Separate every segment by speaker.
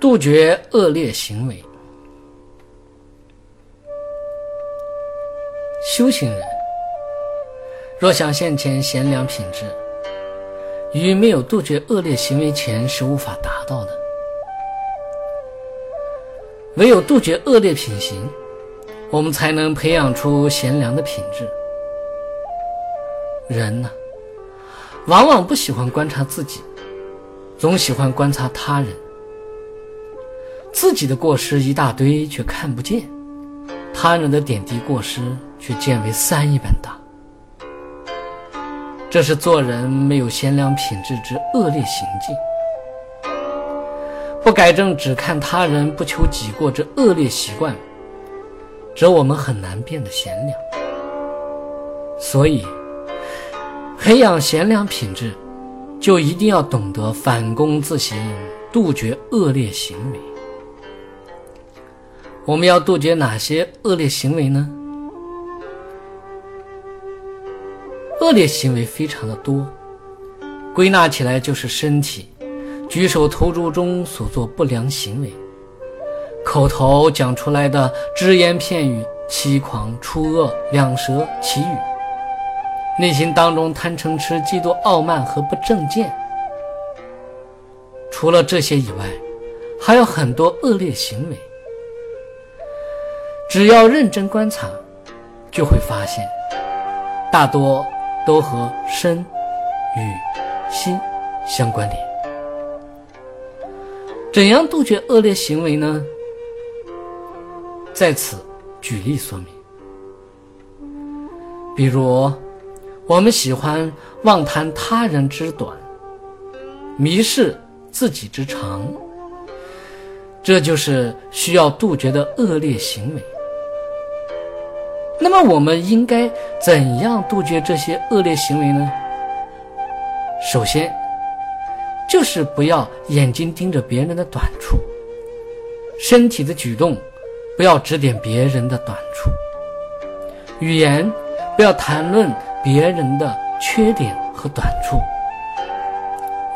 Speaker 1: 杜绝恶劣行为。修行人若想现前贤良品质，于没有杜绝恶劣行为前是无法达到的。唯有杜绝恶劣品行，我们才能培养出贤良的品质。人呢，往往不喜欢观察自己，总喜欢观察他人。自己的过失一大堆，却看不见；他人的点滴过失，却见为山一般大。这是做人没有贤良品质之恶劣行径。不改正只看他人不求己过之恶劣习惯，则我们很难变得贤良。所以，培养贤良品质，就一定要懂得反躬自省，杜绝恶劣行为。我们要杜绝哪些恶劣行为呢？恶劣行为非常的多，归纳起来就是身体。举手投足中所做不良行为，口头讲出来的只言片语、欺狂、出恶、两舌、绮语，内心当中贪嗔痴、嫉妒、傲慢和不正见。除了这些以外，还有很多恶劣行为。只要认真观察，就会发现，大多都和身、与心相关联。怎样杜绝恶劣行为呢？在此举例说明。比如，我们喜欢妄谈他人之短，迷视自己之长，这就是需要杜绝的恶劣行为。那么，我们应该怎样杜绝这些恶劣行为呢？首先，就是不要眼睛盯着别人的短处，身体的举动不要指点别人的短处，语言不要谈论别人的缺点和短处，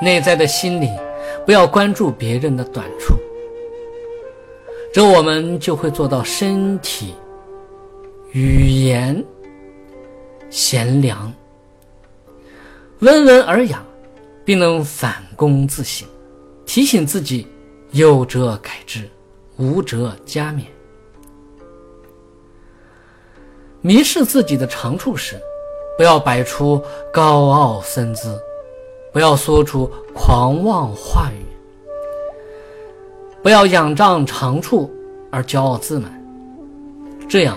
Speaker 1: 内在的心理不要关注别人的短处，这我们就会做到身体、语言贤良，温文尔雅。并能反躬自省，提醒自己有则改之，无则加勉。迷失自己的长处时，不要摆出高傲身姿，不要说出狂妄话语，不要仰仗长处而骄傲自满。这样，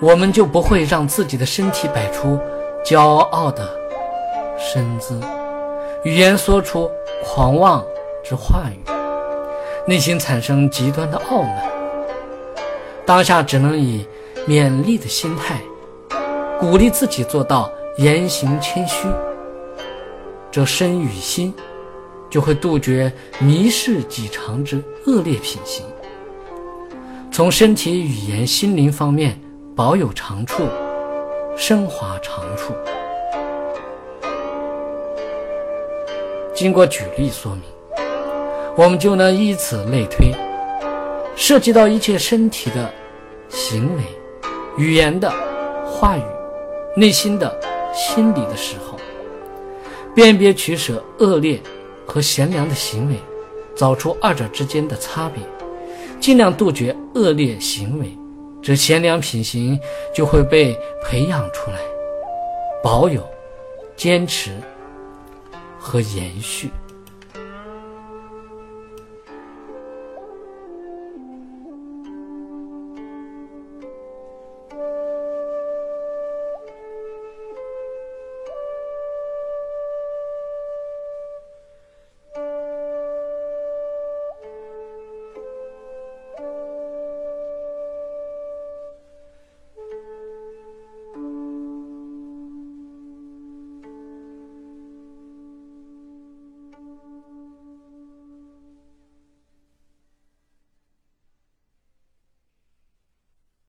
Speaker 1: 我们就不会让自己的身体摆出骄傲的身姿。语言说出狂妄之话语，内心产生极端的傲慢。当下只能以勉励的心态，鼓励自己做到言行谦虚，这身与心就会杜绝迷失己长之恶劣品行。从身体、语言、心灵方面保有长处，升华长处。经过举例说明，我们就能以此类推，涉及到一切身体的行为、语言的话语、内心的心理的时候，辨别取舍恶劣和贤良的行为，找出二者之间的差别，尽量杜绝恶劣行为，这贤良品行就会被培养出来，保有、坚持。和延续。